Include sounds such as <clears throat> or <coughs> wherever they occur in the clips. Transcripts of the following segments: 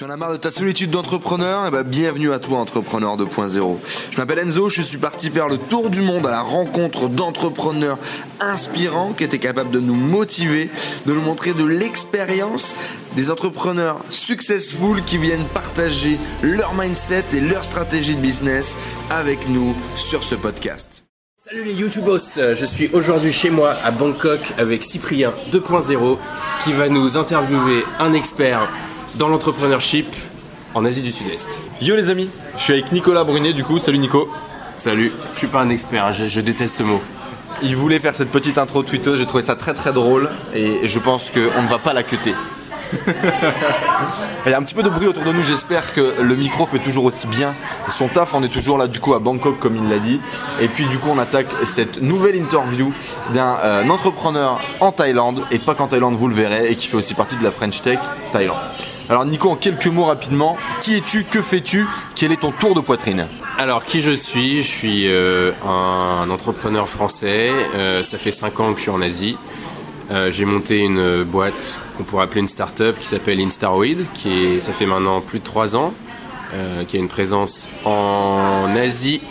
Tu en as marre de ta solitude d'entrepreneur? Eh ben, bienvenue à toi, Entrepreneur 2.0. Je m'appelle Enzo, je suis parti faire le tour du monde à la rencontre d'entrepreneurs inspirants qui étaient capables de nous motiver, de nous montrer de l'expérience, des entrepreneurs successful qui viennent partager leur mindset et leur stratégie de business avec nous sur ce podcast. Salut les YouTubers, je suis aujourd'hui chez moi à Bangkok avec Cyprien 2.0 qui va nous interviewer un expert dans l'entrepreneurship en Asie du Sud-Est. Yo les amis, je suis avec Nicolas Brunet du coup, salut Nico. Salut, je suis pas un expert, hein, je, je déteste ce mot. Il voulait faire cette petite intro tweeteuse, j'ai trouvé ça très très drôle et je pense qu'on ne va pas la cuter. <laughs> Il y a un petit peu de bruit autour de nous, j'espère que le micro fait toujours aussi bien son taf. On est toujours là du coup à Bangkok comme il l'a dit. Et puis du coup on attaque cette nouvelle interview d'un euh, entrepreneur en Thaïlande, et pas qu'en Thaïlande vous le verrez, et qui fait aussi partie de la French Tech Thaïlande. Alors Nico, en quelques mots rapidement, qui es-tu, que fais-tu, quel est ton tour de poitrine Alors qui je suis? Je suis euh, un entrepreneur français, euh, ça fait 5 ans que je suis en Asie. Euh, j'ai monté une boîte qu'on pourrait appeler une start-up qui s'appelle Instaroid, qui est, ça fait maintenant plus de 3 ans, euh, qui a une présence en Asie,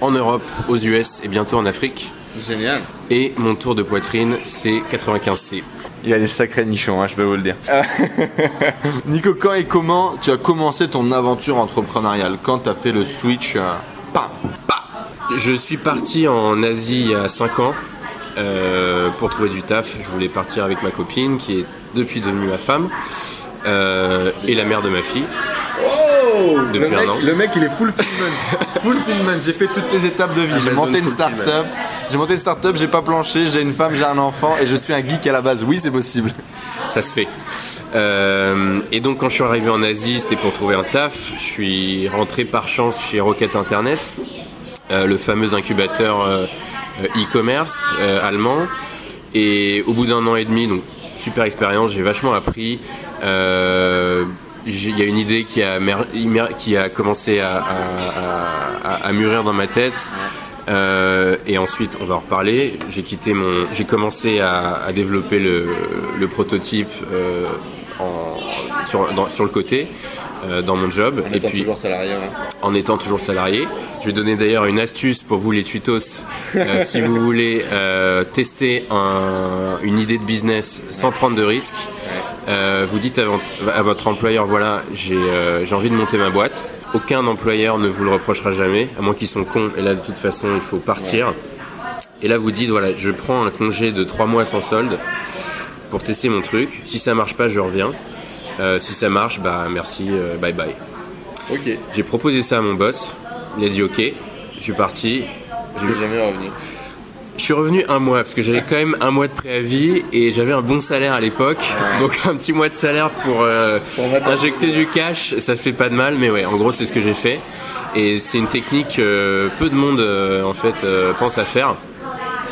en Europe, aux US et bientôt en Afrique. Génial. Et mon tour de poitrine, c'est 95C. Il a des sacrés nichons, hein, je peux vous le dire. <laughs> Nico, quand et comment tu as commencé ton aventure entrepreneuriale Quand tu as fait le switch euh, pam, pam Je suis parti en Asie il y a 5 ans euh, pour trouver du taf. Je voulais partir avec ma copine qui est depuis devenue ma femme euh, et la mère de ma fille. Le, mec, an. le mec, il est fulfillment. fulfillment. J'ai fait toutes les étapes de vie. J'ai Amazon monté une start-up. J'ai monté une start-up, j'ai pas planché, j'ai une femme, j'ai un enfant et je suis un geek à la base. Oui, c'est possible. Ça se fait. Euh, et donc quand je suis arrivé en Asie, c'était pour trouver un taf. Je suis rentré par chance chez Rocket Internet, euh, le fameux incubateur euh, euh, e-commerce allemand. Et au bout d'un an et demi, donc super expérience, j'ai vachement appris. Euh, j'ai- Il y a une idée qui a, qui commencé à, à- à- à- à mûrir dans ma tête. Euh, et ensuite, on va en reparler. J'ai quitté mon, j'ai commencé à, à développer le, le prototype euh, en, sur, dans- sur le côté euh, dans mon job. et puis, salarié. en étant toujours salarié. Je vais donner d'ailleurs une astuce pour vous les tutos. <laughs> Si vous voulez tester un- une idée de business sans prendre de risques, euh, vous dites à, votre- à votre employeur voilà, j'ai euh, envie de monter ma boîte. Aucun employeur ne vous le reprochera jamais, à moins qu'ils sont cons. Et là, de toute façon, il faut partir. Et là, vous dites voilà, je prends un congé de 3 mois sans solde pour tester mon truc. Si ça marche pas, je reviens. Euh, si ça marche, bah merci, euh, bye bye. Ok. J'ai proposé ça à mon boss. Il a dit ok. Je suis parti. Je vais jamais revenir. Je suis revenu un mois parce que j'avais quand même un mois de préavis et j'avais un bon salaire à l'époque. Donc un petit mois de salaire pour, euh, injecter du cash, ça fait pas de mal. Mais ouais, en gros c'est ce que j'ai fait. Et c'est une technique que peu de monde euh, en fait euh, pense à faire.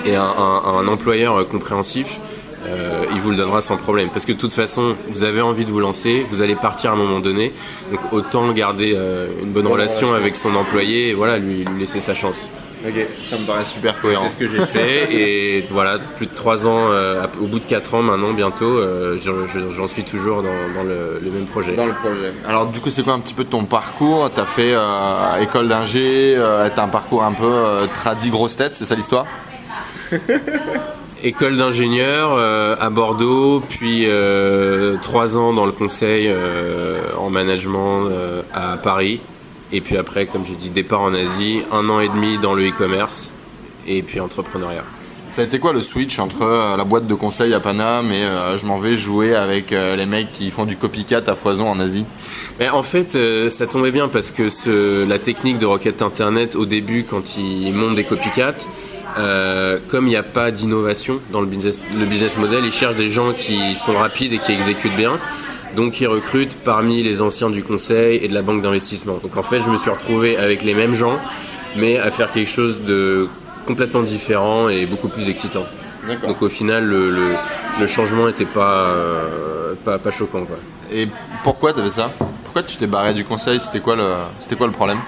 Et un, un- un employeur euh, compréhensif, euh, il vous le donnera sans problème. Parce que de toute façon, vous avez envie de vous lancer, vous allez partir à un moment donné. Donc autant garder euh, une bonne relation, relation. avec son employé et voilà, lui, lui laisser sa chance. Ok. Ça me paraît super cohérent. C'est ce que j'ai fait et voilà, plus de 3 ans, euh, au bout de 4 ans maintenant, bientôt, euh, j'en- je- j'en suis toujours dans, dans le, le même projet. Dans le projet. Alors du coup, c'est quoi un petit peu ton parcours? T'as fait euh, école d'ingé, t'as un parcours un peu euh, tradi grosse tête, c'est ça l'histoire? <laughs> École d'ingénieur à Bordeaux, puis 3 ans dans le conseil en management à Paris. Et puis après, comme j'ai dit, départ en Asie, un an et demi dans le e-commerce et puis entrepreneuriat. Ça a été quoi le switch entre euh, la boîte de conseil à Paname et euh, je m'en vais jouer avec euh, les mecs qui font du copycat à foison en Asie? Mais en fait, ça tombait bien parce que ce, la technique de Rocket Internet, au début, quand ils montent des copycats, comme il n'y a pas d'innovation dans le business, le business model, ils cherchent des gens qui sont rapides et qui exécutent bien. Donc ils recrutent parmi les anciens du conseil et de la banque d'investissement. Donc en fait, je me suis retrouvé avec les mêmes gens, mais à faire quelque chose de complètement différent et beaucoup plus excitant. Donc au final, le, le, le changement n'était pas, euh, pas, pas choquant. Quoi. Et pourquoi t'avais ça? Pourquoi tu t'es barré du conseil? C'était quoi le, quoi le problème?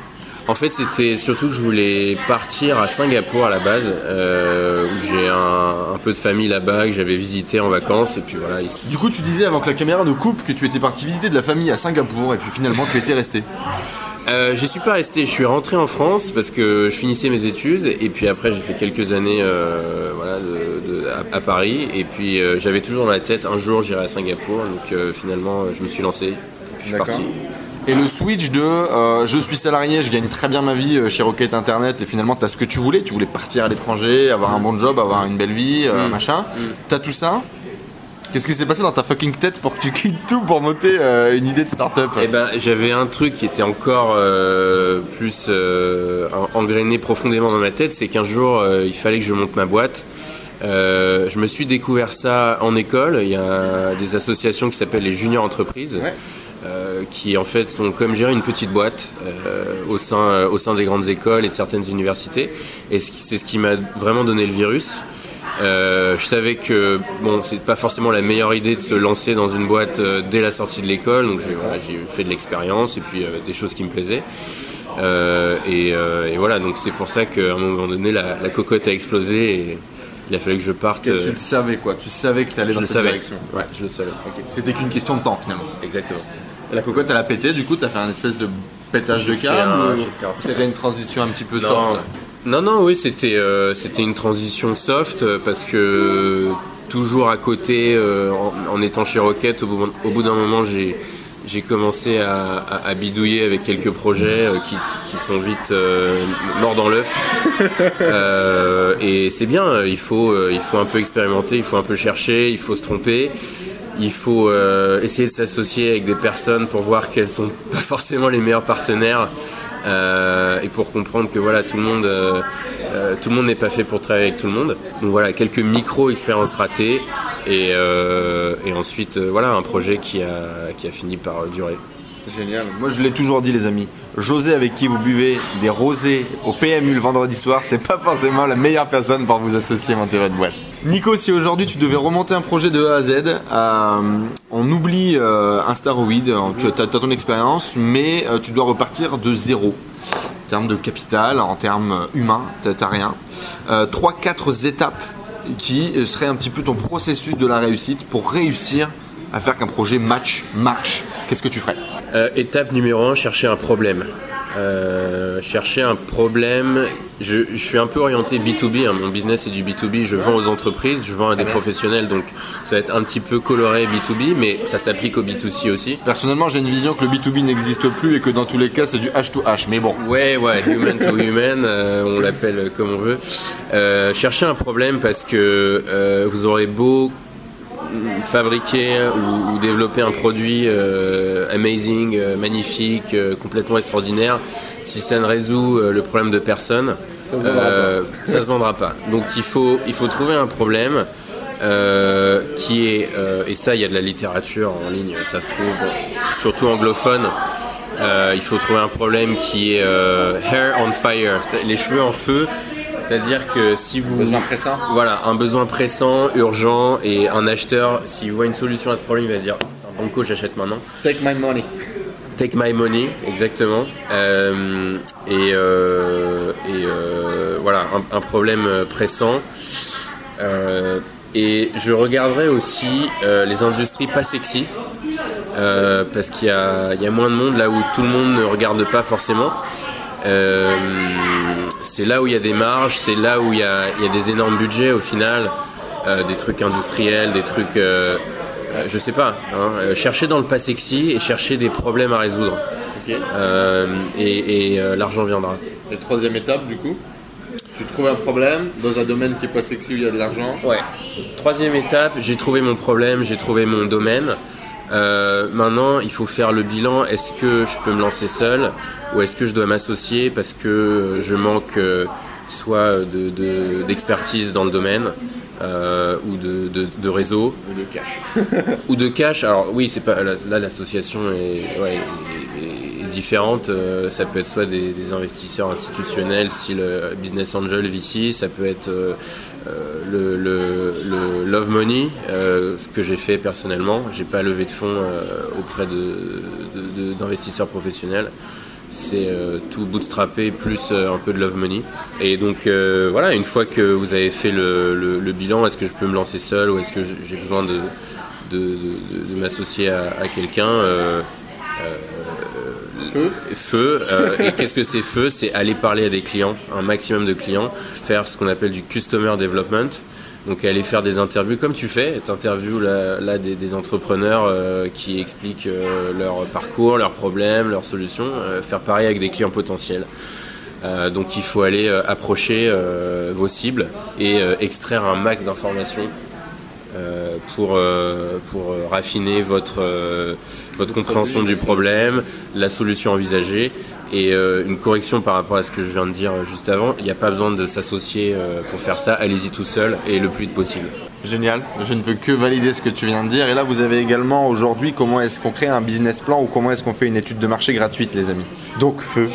En fait, c'était surtout que je voulais partir à Singapour à la base, euh, où j'ai un, un peu de famille là-bas que j'avais visité en vacances, et puis voilà. il- Du coup, tu disais avant que la caméra ne coupe que tu étais parti visiter de la famille à Singapour et puis finalement tu étais resté. Euh, j'y suis pas resté. Je suis rentré en France parce que je finissais mes études et puis après j'ai fait quelques années euh, voilà, de- de- à, à Paris et puis euh, j'avais toujours dans la tête un jour j'irai à Singapour donc euh, finalement je me suis lancé et puis je suis parti. Et le switch de euh, je suis salarié, je gagne très bien ma vie euh, chez Rocket Internet et finalement t'as ce que tu voulais, tu voulais partir à l'étranger, avoir un bon job, avoir une belle vie, euh, Mm. machin. T'as tout ça Qu'est-ce qui s'est passé dans ta fucking tête pour que tu <laughs> quittes tout pour monter euh, une idée de start-up Eh ben, j'avais un truc qui était encore plus en- engrainé profondément dans ma tête, c'est qu'un jour, il fallait que je monte ma boîte. Euh, je me suis découvert ça en école. Il y a des associations qui s'appellent les juniors entreprises, Ouais. Euh, qui en fait sont comme gérer une petite boîte euh, au sein euh, au sein des grandes écoles et de certaines universités. Et c'est ce qui m'a vraiment donné le virus. Je savais que bon, c'est pas forcément la meilleure idée de se lancer dans une boîte dès la sortie de l'école, donc j'ai voilà, fait de l'expérience et puis des choses qui me plaisaient. Et, et voilà, donc c'est pour ça qu'à un moment donné, la, la cocotte a explosé et il a fallu que je parte. Tu le savais quoi, tu savais que t'allais je dans cette savais. direction. Ouais, je le savais. C'était qu'une question de temps finalement. Exactement. Et la cocotte elle a pété, du coup t'as fait un espèce de pétage de câble un- ou C'était une transition un petit peu Non, soft non, non, oui, c'était euh, c'était une transition soft euh, parce que toujours à côté, euh, en, en étant chez Rocket, au bout, au bout d'un moment, j'ai j'ai commencé à, à- à bidouiller avec quelques projets euh, qui, qui sont vite euh, morts dans l'œuf. <laughs> Euh, et c'est bien, il faut, euh, il faut un peu expérimenter, il faut un peu chercher, il faut se tromper. Il faut euh, essayer de s'associer avec des personnes pour voir qu'elles sont <laughs> pas forcément les meilleurs partenaires euh, et pour comprendre que voilà tout le monde euh, tout le monde n'est pas fait pour travailler avec tout le monde. Donc voilà quelques micro expériences ratées et, ensuite voilà un projet qui a fini par durer. Génial. Moi, je l'ai toujours dit, les amis. José, avec qui vous buvez des rosés au PMU le vendredi soir, c'est pas forcément la meilleure personne pour vous associer et monter votre boîte. Nico, si aujourd'hui tu devais remonter un projet de A à Z, euh, on oublie euh, un euh, tu as, ton expérience, mais euh, tu dois repartir de zéro. En termes de capital, en termes humains, t'as rien. Euh, Trois, quatre étapes qui seraient un petit peu ton processus de la réussite pour réussir à faire qu'un projet match, marche. Qu'est-ce que tu ferais? Étape numéro un, chercher un problème. Euh, chercher un problème. Je, je suis un peu orienté B2B, hein, mon business est du B2B, je vends aux entreprises, je vends à des professionnels, donc ça va être un petit peu coloré B2B, mais ça s'applique au B2C aussi. Personnellement, j'ai une vision que le B2B n'existe plus et que dans tous les cas, c'est du H to H. Mais bon, Ouais, ouais, human to human, euh, on l'appelle comme on veut. Euh, chercher un problème parce que vous aurez beau fabriquer ou, ou développer un produit euh, amazing, euh, magnifique, euh, complètement extraordinaire, si ça ne résout le problème de personne, Ça se vendra euh, ça se vendra pas. Donc il faut, il faut trouver un problème. qui est et ça il y a de la littérature en ligne ça se trouve surtout anglophone il faut trouver un problème qui est hair on fire, les cheveux en feu. C'est-à-dire que si vous pressant. voilà un besoin pressant, urgent et un acheteur, s'il voit une solution à ce problème, il va dire banco, j'achète maintenant. Take my money. Take my money, exactement. Euh, et euh, et euh, voilà un, un problème pressant. Et je regarderai aussi les industries pas sexy. Parce qu'il y a, il y a moins de monde là où tout le monde ne regarde pas forcément. Euh, c'est là où il y a des marges, c'est là où il y a, il y a des énormes budgets au final, euh, des trucs industriels, des trucs, euh, euh, je sais pas, hein, chercher dans le pas sexy et chercher des problèmes à résoudre. Et et, l'argent viendra. Et troisième étape, du coup, tu trouves un problème dans un domaine qui est pas sexy où il y a de l'argent. Ouais. Troisième étape, j'ai trouvé mon problème, j'ai trouvé mon domaine. Euh, maintenant, il faut faire le bilan. Est-ce que je peux me lancer seul ou est-ce que je dois m'associer parce que je manque euh, soit de- de- d'expertise dans le domaine euh, ou de, de- de réseau? Ou de cash. <laughs> ou de cash. Alors oui, c'est pas là l'association est, ouais, est- est- différente. Euh, ça peut être soit des, des investisseurs institutionnels, style euh, business angel, VC. Ça peut être euh, le, le- love money, euh, ce que j'ai fait personnellement. J'ai pas levé de fonds euh, auprès de- de- de- d'investisseurs professionnels. c'est euh, tout bootstrappé plus euh, un peu de love money. Et donc euh, voilà, une fois que vous avez fait le, le- bilan, est-ce que je peux me lancer seul ou est-ce que j'ai besoin de, de, m'associer à, quelqu'un euh, Feu. Euh, et qu'est-ce que c'est feu? C'est aller parler à des clients, un maximum de clients, faire ce qu'on appelle du customer development. Donc aller faire des interviews comme tu fais, t'interviews là, là des, entrepreneurs euh, qui expliquent euh, leur parcours, leurs problèmes, leurs solutions, faire pareil avec des clients potentiels. Donc il faut aller approcher vos cibles et extraire un max d'informations pour, pour raffiner votre, votre compréhension du problème, la solution envisagée et euh, une correction par rapport à ce que je viens de dire juste avant. Il n'y a pas besoin de s'associer euh, pour faire ça, allez-y tout seul et le plus vite possible. Génial, je ne peux que valider ce que tu viens de dire. Et là, vous avez également aujourd'hui comment est-ce qu'on crée un business plan ou comment est-ce qu'on fait une étude de marché gratuite, les amis? Donc, feu.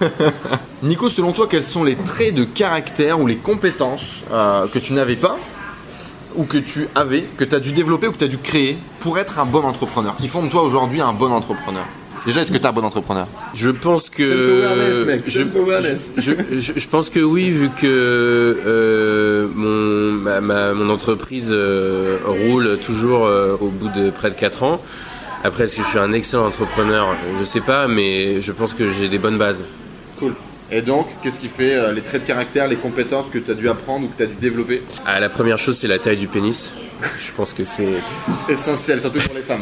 <laughs> Nico, selon toi, quels sont les traits de caractère ou les compétences euh, que tu n'avais pas ou que tu avais, que tu as dû développer ou que tu as dû créer pour être un bon entrepreneur Qui font de toi aujourd'hui un bon entrepreneur? Déjà, est-ce que tu es un bon entrepreneur? Je pense que Self-awareness, mec, je, self-awareness. je, je- je pense que oui, vu que euh, mon, ma, ma- mon entreprise euh, roule toujours euh, au bout de près de 4 ans. Après, est-ce que je suis un excellent entrepreneur? Je sais pas, mais je pense que j'ai des bonnes bases. Cool. Et donc, qu'est-ce qui fait euh, les traits de caractère, les compétences que tu as dû apprendre ou que tu as dû développer Ah, la première chose, c'est la taille du pénis. Je pense que c'est <laughs> Essentiel, surtout pour les femmes.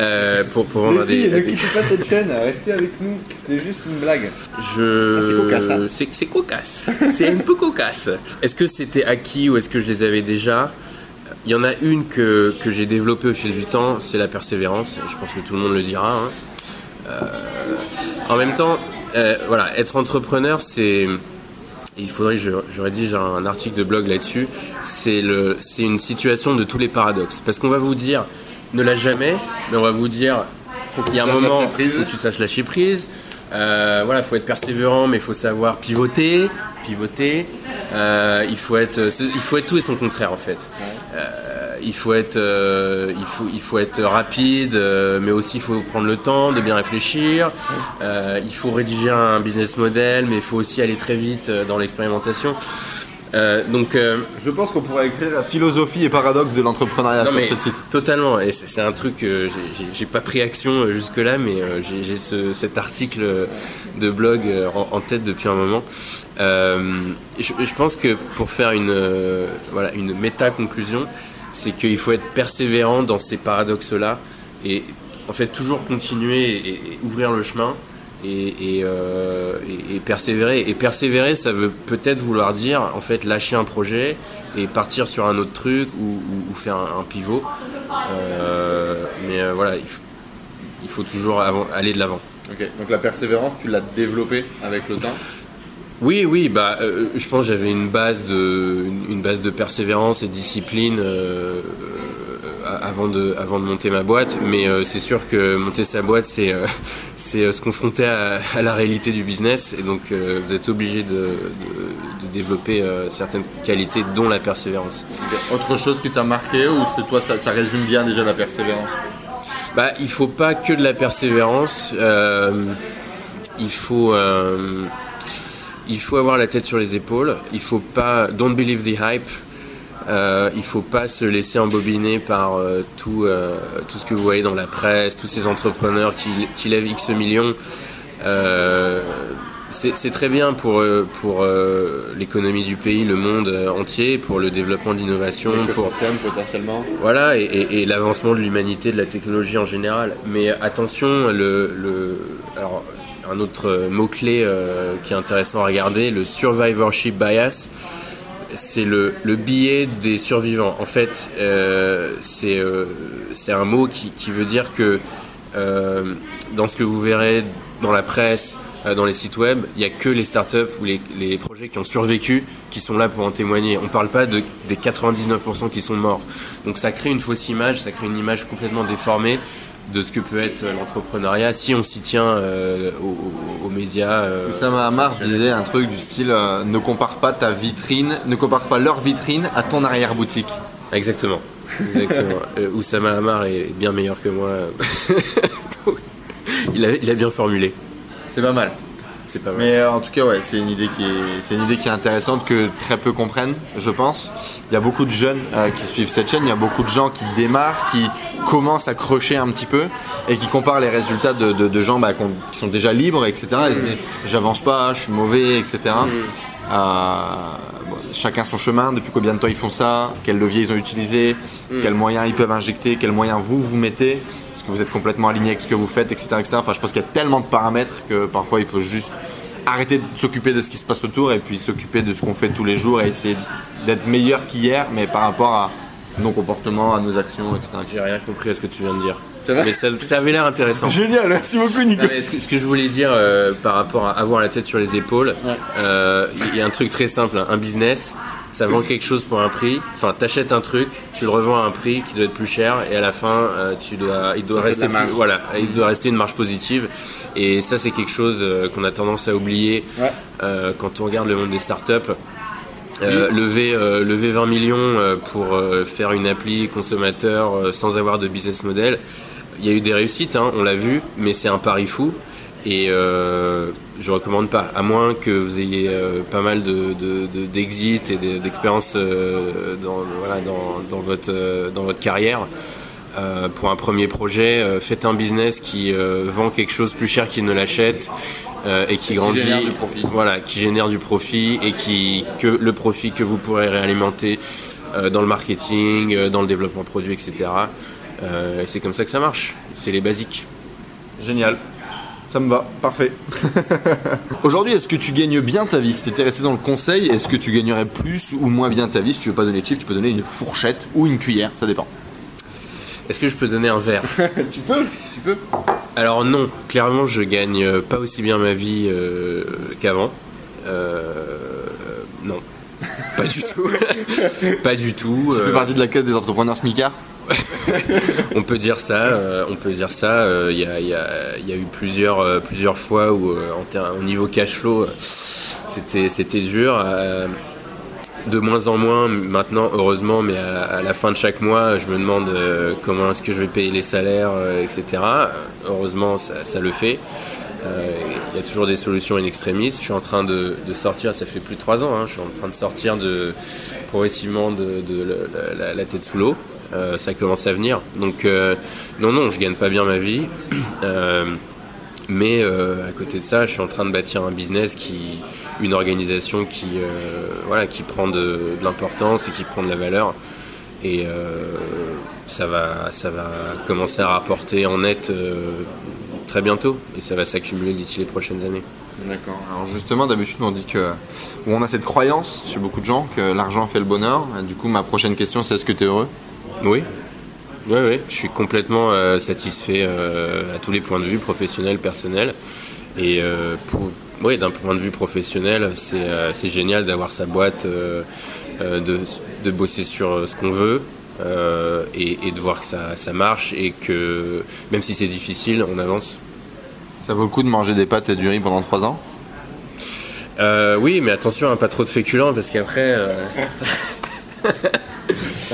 euh, pour pour vendre Les filles, des, ne quittez pas cette chaîne, restez avec nous. C'était juste une blague. Je... Ah, c'est cocasse, hein. c'est c'est cocasse. c'est un peu cocasse. Est-ce que c'était acquis ou est-ce que je les avais déjà? Il y en a une que, que j'ai développée au fil du temps, c'est la persévérance. Je pense que tout le monde le dira. hein. Euh, en même temps, euh, voilà, être entrepreneur, c'est... Il faudrait, je, je rédige un article de blog là-dessus. C'est le, c'est une situation de tous les paradoxes. Parce qu'on va vous dire, ne lâche jamais, mais on va vous dire, il y a un moment, que tu saches lâcher prise. Euh, voilà, faut être persévérant, mais il faut savoir pivoter, pivoter. Euh, il faut être, il faut être tout et son contraire en fait. Euh, il faut être, euh, il faut, il faut être rapide, euh, mais aussi il faut prendre le temps de bien réfléchir. Euh, il faut rédiger un business model, mais il faut aussi aller très vite dans l'expérimentation. Donc Je pense qu'on pourrait écrire la philosophie et paradoxe de l'entrepreneuriat sur ce titre. Totalement, et c'est un truc que j'ai- pas pris action euh, jusque-là, mais j'ai ce- cet article de blog en, en tête depuis un moment. Je, je pense que pour faire une, voilà, une méta-conclusion, c'est qu'il faut être persévérant dans ces paradoxes-là et en fait toujours continuer et, ouvrir le chemin. Euh, et- persévérer. Et persévérer, ça veut peut-être vouloir dire en fait lâcher un projet et partir sur un autre truc ou, faire un, pivot. Euh, mais euh, voilà, il faut, il faut toujours aller de l'avant. Ok, donc la persévérance, tu l'as développée avec le temps? Oui, oui, bah, euh, je pense que j'avais une base de, une, une base de persévérance et de discipline euh, euh, avant de, avant de monter ma boîte. Mais c'est sûr que monter sa boîte, c'est, <laughs> c'est se confronter à, à la réalité du business. Et donc, vous êtes obligé de, de, de développer certaines qualités, dont la persévérance. Autre chose qui t'a marqué ou c'est toi, ça, ça résume bien déjà la persévérance? Bah, il faut pas que de la persévérance. il faut, il faut avoir la tête sur les épaules. Il faut pas, don't believe the hype. Euh, il faut pas se laisser embobiner par euh, tout, euh, tout ce que vous voyez dans la presse, tous ces entrepreneurs qui, qui lèvent X millions. Euh, c'est très bien pour, pour l'économie du pays, le monde entier, pour le développement de l'innovation, pour, potentiellement. voilà, et, et- et l'avancement de l'humanité, de la technologie en général. Mais attention, le, le, alors, un autre mot-clé euh, qui est intéressant à regarder, le survivorship bias, c'est le, le biais des survivants. En fait, euh, c'est euh, un mot qui, veut dire que euh, dans ce que vous verrez dans la presse, euh, dans les sites web, il n'y a que les startups ou les, les projets qui ont survécu qui sont là pour en témoigner. On ne parle pas de, des 99% qui sont morts. Donc ça crée une fausse image, ça crée une image complètement déformée de ce que peut être l'entrepreneuriat si on s'y tient euh, aux, médias. euh, Oussama Hamar disait un truc du style euh, ne compare pas ta vitrine, ne compare pas leur vitrine à ton arrière-boutique. Exactement. Exactement. <laughs> Oussama Hamar est bien meilleur que moi. Donc, <laughs> il, a, il a bien formulé. C'est pas mal. C'est pas mal. Mais euh, en tout cas, ouais, c'est une idée qui est, c'est une idée qui est intéressante que très peu comprennent, je pense. Il y a beaucoup de jeunes euh, qui suivent cette chaîne. Il y a beaucoup de gens qui démarrent, qui commencent à crocher un petit peu et qui comparent les résultats de, de- de gens bah, qui sont déjà libres, etc. Ils se disent, j'avance pas, je suis mauvais, etc. Euh, chacun son chemin. Depuis combien de temps ils font ça Quels leviers ils ont utilisé Quels moyens ils peuvent injecter Quels moyens vous vous mettez Est-ce que vous êtes complètement aligné avec ce que vous faites, etc. etc. Enfin, je pense qu'il y a tellement de paramètres que parfois il faut juste arrêter de s'occuper de ce qui se passe autour et puis s'occuper de ce qu'on fait tous les jours et essayer d'être meilleur qu'hier, mais par rapport à nos comportements, à nos actions, etc. J'ai rien compris à ce que tu viens de dire. Mais ça, ça avait l'air intéressant. Génial, merci beaucoup Nico. Non, mais ce, que, ce que je voulais dire euh, par rapport à avoir la tête sur les épaules, euh, il y a un truc très simple. hein. Un business, ça vend quelque chose pour un prix. Enfin, t'achètes un truc, tu le revends à un prix qui doit être plus cher, et à la fin, euh, tu dois, il doit Ça rester plus, voilà, il doit rester une marge positive. Et ça, c'est quelque chose euh, qu'on a tendance à oublier Ouais. euh, quand on regarde le monde des startups. Euh, lever, euh, lever 20 millions euh, pour euh, faire une appli consommateur euh, sans avoir de business model, il y a eu des réussites, hein, on l'a vu, mais c'est un pari fou. Et euh, je recommande pas, à moins que vous ayez euh, pas mal de, de, de- d'exits et de- d'expériences euh, dans, voilà, dans, dans, votre, euh, dans votre carrière. Pour un premier projet, faites un business qui vend quelque chose plus cher qu'il ne l'achète et qui grandit, génère du profit. voilà, qui génère du profit et qui que le profit que vous pourrez réalimenter dans le marketing, dans le développement produit, etc. Euh, et c'est comme ça que ça marche. C'est les basiques. Génial. Ça me va, parfait. <laughs> Aujourd'hui, est-ce que tu gagnes bien ta vie? Si tu étais resté dans le conseil, est-ce que tu gagnerais plus ou moins bien ta vie? Si tu veux pas donner de chiffre, tu peux donner une fourchette ou une cuillère, ça dépend. Est-ce que je peux donner un verre? <laughs> Tu peux, tu peux. Alors non, clairement je gagne euh, pas aussi bien ma vie euh, qu'avant. Euh, non, pas du tout. <laughs> pas du tout. Tu fais partie de la case des entrepreneurs smicards <laughs> on peut dire ça. euh, on peut dire ça. euh, Il y, a, eu plusieurs, euh, fois où en au niveau cash flow, c'était dur. de moins en moins maintenant, heureusement, mais à, la fin de chaque mois, je me demande comment est-ce que je vais payer les salaires, etc. Heureusement, ça, le fait. Il y a toujours des solutions in extremis. Je suis en train de, sortir, ça fait plus de trois ans, hein, je suis en train de sortir progressivement de, la tête sous l'eau. Euh, ça commence à venir. Donc, euh, non, non, je gagne pas bien ma vie. <clears throat> Euh, mais à côté de ça, je suis en train de bâtir un business qui, une organisation qui, voilà, qui prend de, l'importance et qui prend de la valeur. Et ça va, ça va commencer à rapporter en net très bientôt. Et ça va s'accumuler d'ici les prochaines années. D'accord. Alors justement, d'habitude, on dit que on a cette croyance chez beaucoup de gens que l'argent fait le bonheur. Du coup, ma prochaine question, c'est est-ce que tu es heureux? Oui. Oui, oui, je suis complètement euh, satisfait euh, à tous les points de vue, professionnels, personnels. Et euh, pour, oui, d'un point de vue professionnel, c'est génial d'avoir sa boîte, de, de bosser sur ce qu'on veut et, et de voir que ça, ça marche et que même si c'est difficile, on avance. Ça vaut le coup de manger des pâtes et du riz pendant 3 ans? Euh, oui, mais attention, hein, pas trop de féculents parce qu'après. ça- <laughs>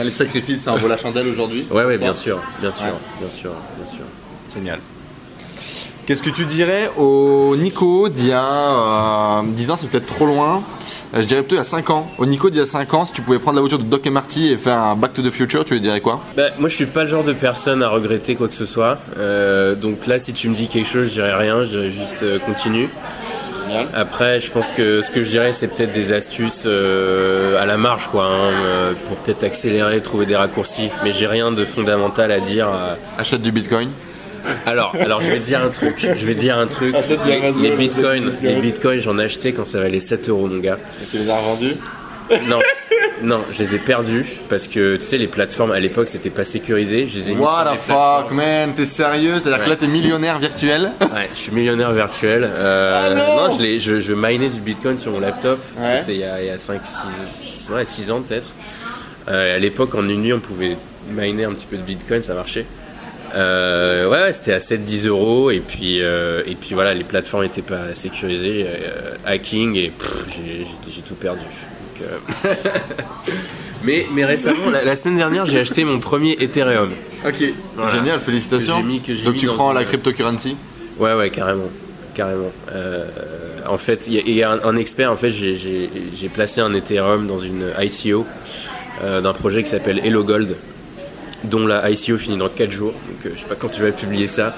Les sacrifices, ça en vaut la chandelle aujourd'hui Ouais, ouais, bien sûr, bien sûr, Ouais. bien sûr, bien sûr. Génial. Qu'est-ce que tu dirais au Nico d'il y a euh, 10 ans, c'est peut-être trop loin. Euh, je dirais plutôt il y a 5 ans. Au Nico d'il y a 5 ans, si tu pouvais prendre la voiture de Doc et Marty et faire un Back to the Future, tu lui dirais quoi? Bah, moi, je suis pas le genre de personne à regretter quoi que ce soit. Euh, donc là, si tu me dis quelque chose, je dirais rien. Je dirais juste euh, continue. Après, je pense que ce que je dirais, c'est peut-être des astuces euh, à la marge, quoi, hein, euh, pour peut-être accélérer, trouver des raccourcis. Mais j'ai rien de fondamental à dire. euh. Achète du Bitcoin. Alors, alors, je vais dire un truc. Je vais dire un truc. Achète du Les, bitcoins, Bitcoin. les bitcoins, j'en ai acheté quand ça valait 7 euros, mon gars. Tu les as revendus? Non, non, je les ai perdus parce que tu sais, les plateformes à l'époque, c'était pas sécurisé. Je les ai mis What the fuck, man T'es sérieux C'est-à-dire que Ouais. là, t'es millionnaire virtuel? Ouais, je suis millionnaire virtuel. Euh, non, je, je, je minais du bitcoin sur mon laptop. Ouais. C'était il y a, il y a 5, 6, ouais, 6 ans peut-être. Euh, à l'époque, en une nuit, on pouvait miner un petit peu de bitcoin, ça marchait. Euh, ouais, ouais, c'était à 7-10 euros. Et puis, euh, et puis voilà, les plateformes n'étaient pas sécurisées. euh, hacking, et j'ai tout perdu. Euh, <laughs> mais, mais récemment, la, la semaine dernière, j'ai acheté mon premier Ethereum. Ok. Voilà. Génial, félicitations. Mis- Donc tu prends la cryptocurrency Ouais, ouais, carrément. carrément. Euh, en fait, il y a, il y a un, un expert. En fait, j'ai- placé un Ethereum dans une ICO euh, d'un projet qui s'appelle Hello Gold, dont la ICO finit dans 4 jours. Donc, euh, je sais pas quand tu vas publier ça.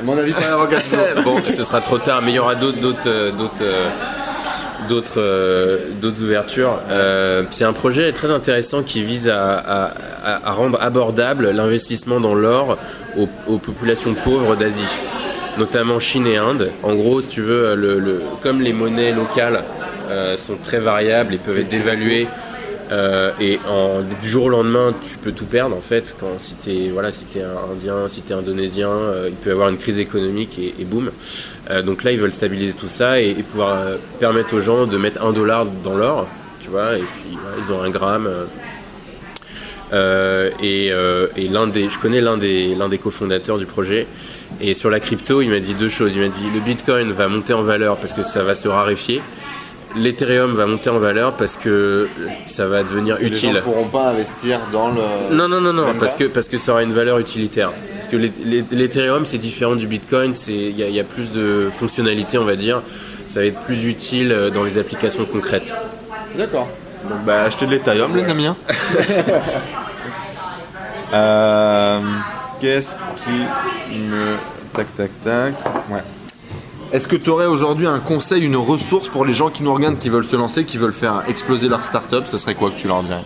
À mon avis, pas avant 4 <laughs> jours. bon, ce sera trop tard, mais il y aura d'autres, d'autres, euh, d'autres, euh, d'autres, euh, d'autres ouvertures. Euh, c'est un projet très intéressant qui vise à, rendre abordable l'investissement dans l'or aux, populations pauvres d'Asie, notamment Chine et Inde. En gros, si tu veux, comme les monnaies locales euh, sont très variables et peuvent être dévaluées. Euh, et du jour au lendemain, tu peux tout perdre en fait. Quand si t'es voilà, si un indien, si t'es indonésien, euh, il peut y avoir une crise économique et, et boum. Euh, donc là, ils veulent stabiliser tout ça et, pouvoir permettre aux gens de mettre un dollar dans l'or, tu vois. Et puis ils ont un gramme. et je connais l'un des l'un des cofondateurs du projet. Et sur la crypto, il m'a dit deux choses. Il m'a dit le Bitcoin va monter en valeur parce que ça va se raréfier. L'Ethereum va monter en valeur parce que ça va devenir Les utile. gens pourront pas investir dans le. Non, non, non, non, parce que, parce que ça aura une valeur utilitaire. Parce que l'E- l'E- l'Ethereum, c'est différent du Bitcoin, c'est- il y, a- il y a plus de fonctionnalités, on va dire. Ça va être plus utile euh, dans les applications concrètes. D'accord. Donc bah achetez de l'Ethereum les amis. hein. <laughs> Euh, Qu'est-ce qui me... Tac tac tac. Ouais. Est-ce que tu aurais aujourd'hui un conseil, une ressource pour les gens qui nous regardent, qui veulent se lancer, qui veulent faire exploser leur startup Ça serait quoi que tu leur dirais?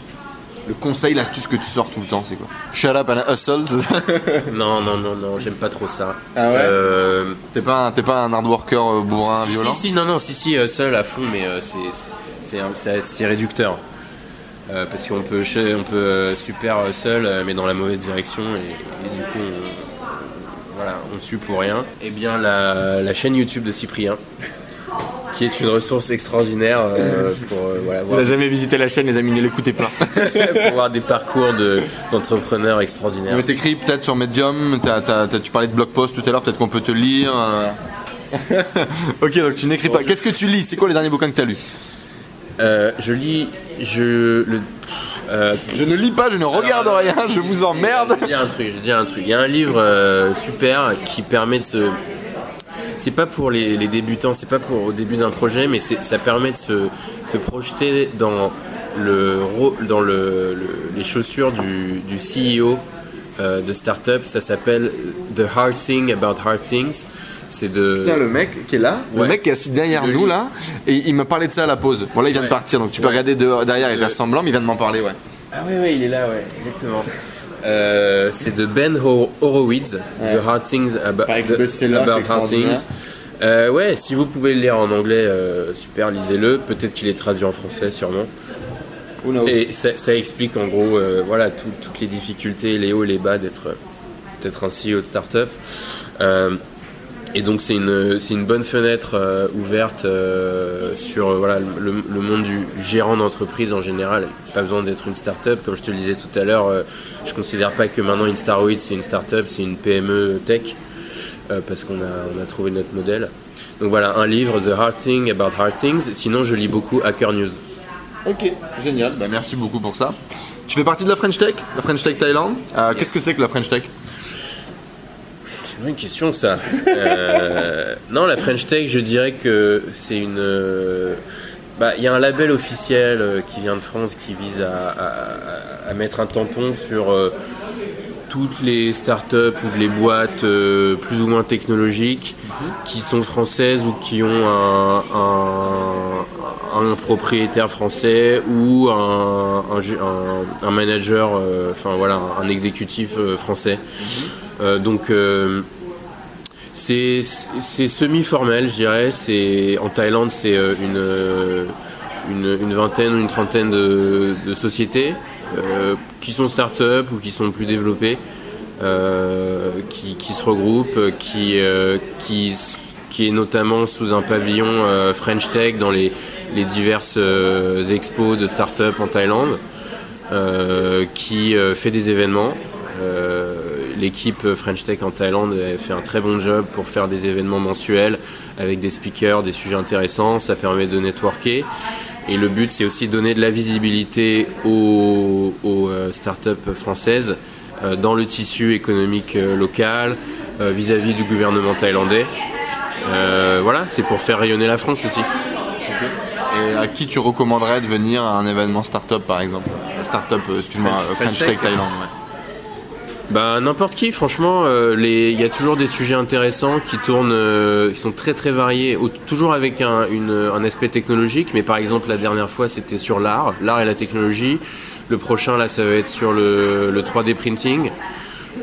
Le conseil, l'astuce que tu sors tout le temps, c'est quoi? Shut up and hustle. ça <laughs> Non, non, non, non, j'aime pas trop ça. Ah ouais? Euh, T'es pas, un- t'es pas un hard worker euh, bourrin violent Si, si, non, non, si, si, euh, seul à fond, mais euh, c'est- c'est un- c'est c'est réducteur. Euh, parce qu'on peut, on peut super seul, mais dans la mauvaise direction, et, et du coup, on, voilà, on suit pour rien. Eh bien, la, la chaîne YouTube de Cyprien, qui est une ressource extraordinaire euh, pour, euh, voilà, voir, jamais visité la chaîne, les amis, ne l'écoutez pas. <laughs> pour voir des parcours de- d'entrepreneurs extraordinaires. Mais t'écris peut-être sur Medium, tu parlais de blog post tout à l'heure, peut-être qu'on peut te lire. euh. <laughs> ok, donc tu n'écris pas. Qu'est-ce que tu lis? C'est quoi les derniers bouquins que t'as lus? Euh, je lis, je, le, euh, Je ne lis pas, je ne regarde Alors, rien, je vous emmerde. Je un truc, je un truc. Il y a un livre euh, super qui permet de se. C'est pas pour les, les débutants, c'est pas pour au début d'un projet, mais ça permet de se, se projeter dans le dans le, le- les chaussures du, du CEO euh, de startup. Ça s'appelle The Hard Thing About Hard Things. C'est de. Putain, le mec qui est là, le Ouais. mec qui est assis derrière Le nous là, et il m'a parlé de ça à la pause. Bon là il vient de Ouais. partir, donc tu peux Ouais. regarder de- derrière et Le- faire semblant, mais il vient de m'en parler, ouais. Ah oui, oui, il est là, ouais, exactement. Euh, c'est de Ben Ho- Horowitz, The Hard Things Par the- About Hard. Things. Euh, ouais, si vous pouvez le lire en anglais, euh, super, lisez-le. Peut-être qu'il est traduit en français, sûrement. Who knows? Et ça, ça explique en gros, euh, voilà, tout- toutes les difficultés, les hauts et les bas d'être d'être un CEO de start-up. Et donc c'est une, c'est une bonne fenêtre euh, ouverte euh, sur euh, voilà, le, le monde du gérant d'entreprise en général. Pas besoin d'être une start-up. Comme je te le disais tout à l'heure, euh, je considère pas que maintenant InStaroid c'est une start-up, c'est une PME tech. euh, parce qu'on a, on a trouvé notre modèle. Donc voilà, un livre, The Hard Thing About Hard Things. Sinon, je lis beaucoup Hacker News. Ok, génial, bah, merci beaucoup pour ça. Tu fais partie de la French Tech, la French Tech Thaïlande. Euh, Qu'est-ce que c'est que la French Tech? Une question ça. Euh, non, la French Tech, je dirais que c'est une. euh, bah, il y a un label officiel euh, qui vient de France qui vise à, à- à mettre un tampon sur euh, toutes les startups ou les boîtes euh, plus ou moins technologiques qui sont françaises ou qui ont un, un- un propriétaire français ou un, manager, enfin voilà, un exécutif français. Euh, donc euh, c'est semi-formel, je dirais. En Thaïlande, c'est euh, une, euh, une vingtaine ou une trentaine de, sociétés euh, qui sont start-up ou qui sont plus développées, euh, qui, qui se regroupent, qui euh, qui est notamment sous un pavillon euh, French Tech dans les les diverses euh, expos de start-up en Thaïlande, euh, qui euh, fait des événements. L'équipe French Tech en Thaïlande a fait un très bon job pour faire des événements mensuels avec des speakers, des sujets intéressants. Ça permet de networker. Et le but, c'est aussi de donner de la visibilité aux, aux, euh, startups françaises euh, dans le tissu économique euh, local vis-à-vis du gouvernement thaïlandais. Euh, voilà, c'est pour faire rayonner la France aussi. Et à qui tu recommanderais de venir à un événement startup par exemple? Startup, excuse-moi, French, French Tech Tech, Thailand. Ouais. Bah n'importe qui, franchement, euh, il y a toujours des sujets intéressants qui tournent, euh, qui sont très très variés, toujours avec un, aspect technologique. Mais par exemple, la dernière fois, c'était sur l'art, l'art et la technologie. Le prochain, là, ça va être sur le, le 3D printing.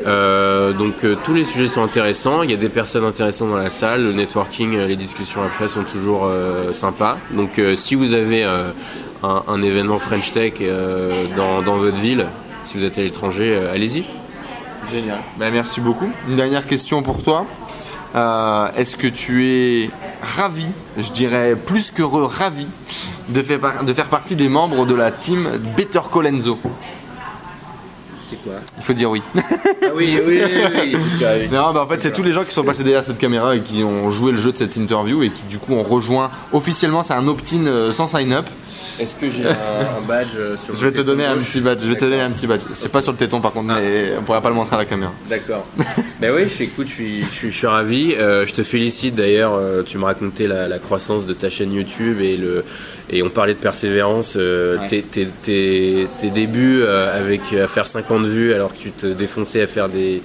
Euh, donc tous les sujets sont intéressants. Il y a des personnes intéressantes dans la salle. Le networking, les discussions après sont toujours sympas. Donc si vous avez un, événement French Tech dans, votre ville, si vous êtes à l'étranger, allez-y. Génial. Ben, merci beaucoup. Une dernière question pour toi. Euh, Est-ce que tu es ravi, je dirais plus qu'heureux, ravi de faire, par- de faire partie des membres de la team Better Call Enzo C'est quoi? Il faut dire oui. Ah oui, oui, oui, oui. Non, bah en fait, c'est tous les gens qui sont passés derrière cette caméra et qui ont joué le jeu de cette interview et qui du coup ont rejoint officiellement. C'est un opt-in euh, sans sign-up. Est-ce que j'ai un, un badge euh, sur Je vais te donner un petit badge. Je vais te donner un petit badge. C'est pas sur le téton par contre, mais on pourra pas le montrer à la caméra. D'accord. <laughs> ben oui, je, écoute, je suis, je suis, je suis ravi. Euh, je te félicite d'ailleurs. euh, tu me racontais la, la croissance de ta chaîne YouTube et le et on parlait de persévérance. euh, Ouais. tes, tes, tes, tes débuts avec à faire 50 vues alors que tu te défonçais à faire des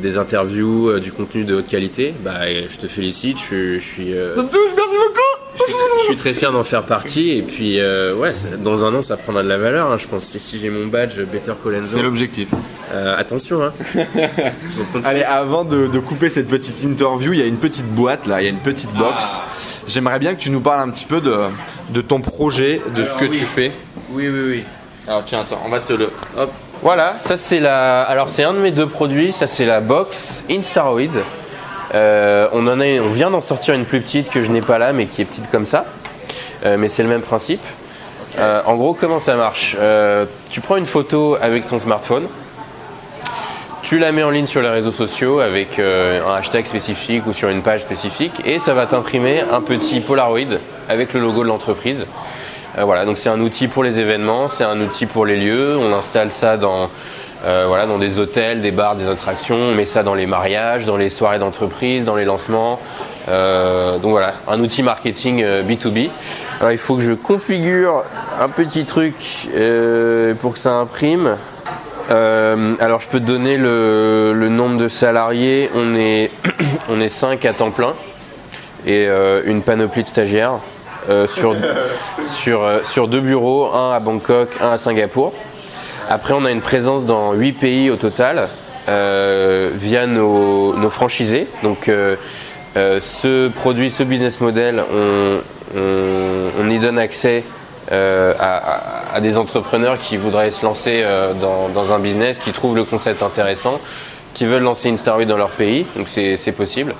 des interviews, du contenu de haute qualité. Bah, je te félicite. Je, je suis Ça me touche, merci beaucoup. Je suis très fier d'en faire partie et puis euh, ouais, dans un an ça prendra de la valeur. hein, je pense si j'ai mon badge Better Colenso, C'est l'objectif. euh, attention. Hein. <laughs> Allez, avant de, de couper cette petite interview, il y a une petite boîte là, il y a une petite box. J'aimerais bien que tu nous parles un petit peu de, de ton projet, de ce que oui. tu fais. Oui, oui, oui. Alors tiens, attends, on va te le. Hop. Voilà, ça c'est la. Alors c'est un de mes deux produits, ça c'est la box Instaroid. Euh, on en a, on vient d'en sortir une plus petite que je n'ai pas là, mais qui est petite comme ça. Euh, mais c'est le même principe. Euh, en gros, comment ça marche Tu prends une photo avec ton smartphone. Tu la mets en ligne sur les réseaux sociaux avec un hashtag spécifique ou sur une page spécifique et ça va t'imprimer un petit Polaroid avec le logo de l'entreprise. Voilà, donc c'est un outil pour les événements, c'est un outil pour les lieux. On installe ça dans, euh, voilà, dans des hôtels, des bars, des attractions. On met ça dans les mariages, dans les soirées d'entreprise, dans les lancements. Euh, donc voilà, un outil marketing euh, B2B. Alors il faut que je configure un petit truc euh, pour que ça imprime. Euh, alors je peux te donner le, nombre de salariés. On est, <coughs> on est 5 à temps plein et euh, une panoplie de stagiaires euh, euh, sur deux bureaux, un à Bangkok, un à Singapour. Après on a une présence dans 8 pays au total euh, via nos, franchisés. Donc euh, euh, ce produit, ce business model, on, y donne accès à, des entrepreneurs qui voudraient se lancer dans, un business, qui trouvent le concept intéressant, qui veulent lancer une dans leur pays, donc c'est possible.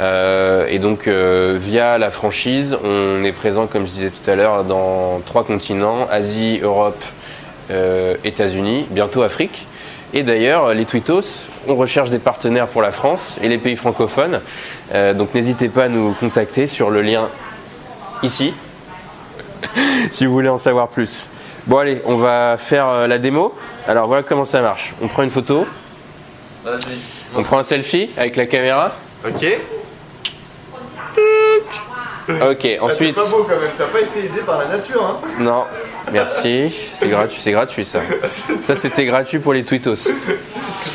Et donc via la franchise, on est présent, comme je disais tout à l'heure, dans trois continents Asie, Europe, États-Unis, bientôt Afrique. Et d'ailleurs, les Twittos, on recherche des partenaires pour la France et les pays francophones. Euh, donc n'hésitez pas à nous contacter sur le lien ici <laughs> si vous voulez en savoir plus. Bon allez, on va faire euh, la démo. Alors voilà comment ça marche. On prend une photo, Vas-y. on prend un selfie avec la caméra. Ok. <laughs> Ok, ensuite... Ah, beau quand même, t'as pas été aidé par la nature, hein? Non, merci. C'est gratuit, c'est gratuit ça. Ça c'était gratuit pour les tweetos. C'est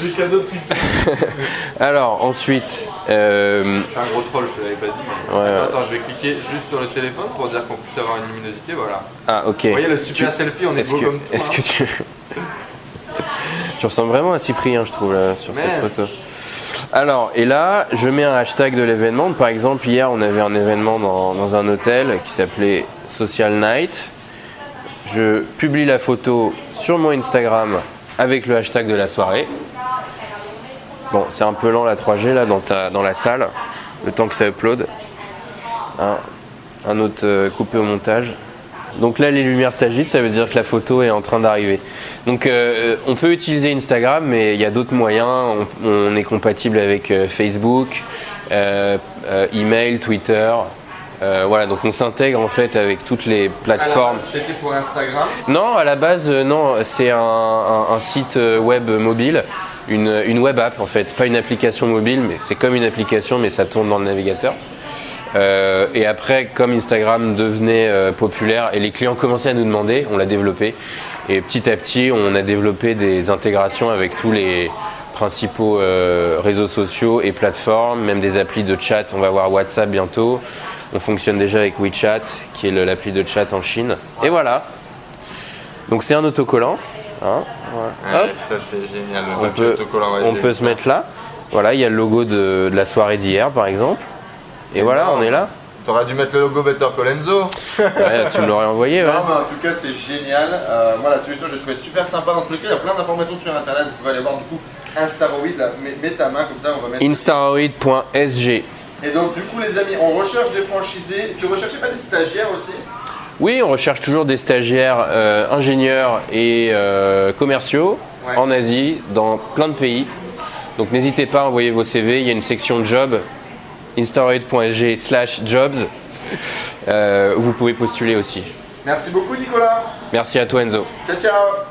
des cadeaux de Twitter. <laughs> Alors ensuite, euh, Je suis un gros troll, je te l'avais pas dit. Mais... Ouais, attends, attends, je vais cliquer juste sur le téléphone pour dire qu'on puisse avoir une luminosité. Voilà. ah ok. Vous voyez le super Tu- selfie, on est Est-ce beau que, comme tout. est-ce hein. que tu, <laughs> tu ressembles vraiment à Cyprien, je trouve là, sur cette photo. Alors, et là, je mets un hashtag de l'événement. Par exemple, hier, on avait un événement dans, un hôtel qui s'appelait Social Night. Je publie la photo sur mon Instagram avec le hashtag de la soirée. Bon, c'est un peu lent la 3G là dans, la salle, le temps que ça upload. Un, un autre euh, coupé au montage. Donc là, les lumières s'agitent, ça veut dire que la photo est en train d'arriver. Donc euh, on peut utiliser Instagram, mais il y a d'autres moyens. On, on est compatible avec euh, Facebook, euh, email, Twitter. Voilà, donc on s'intègre en fait avec toutes les plateformes. C'était pour Instagram? Non, à la base, non, c'est un, un- un site web mobile, une, une web app en fait, pas une application mobile, mais c'est comme une application, mais ça tourne dans le navigateur. Euh, et après, comme Instagram devenait euh, populaire et les clients commençaient à nous demander, on l'a développé. Et petit à petit, on a développé des intégrations avec tous les principaux euh, réseaux sociaux et plateformes, même des applis de chat. On va voir WhatsApp bientôt. On fonctionne déjà avec WeChat, qui est l'appli de chat en Chine. Et voilà. Donc c'est un autocollant. hein, voilà. Hop. ça c'est génial. on peut, on peut se mettre là. Voilà, il y a le logo de, de la soirée d'hier, par exemple. Et voilà, on est là. T'aurais dû mettre le logo Better Colenso. Ouais, tu me l'aurais envoyé, ouais. Non, mais en tout cas, c'est génial. Euh, moi, la solution, j'ai trouvé super sympa. Dans tous les cas, il y a plein d'informations sur internet. Vous pouvez aller voir du coup Instaroid. Là, mets, mets ta main comme ça, on va mettre. Instaroid.sg. Et donc, du coup, les amis, on recherche des franchisés. Tu recherchais pas des stagiaires aussi? Oui, on recherche toujours des stagiaires euh, ingénieurs et euh, commerciaux Ouais. en Asie, dans plein de pays. Donc n'hésitez pas à envoyer vos CV. Il y a une section job, instaroid.sg slash jobs. Euh, où vous pouvez postuler aussi. Merci beaucoup, Nicolas. Merci à toi Enzo. Ciao, ciao.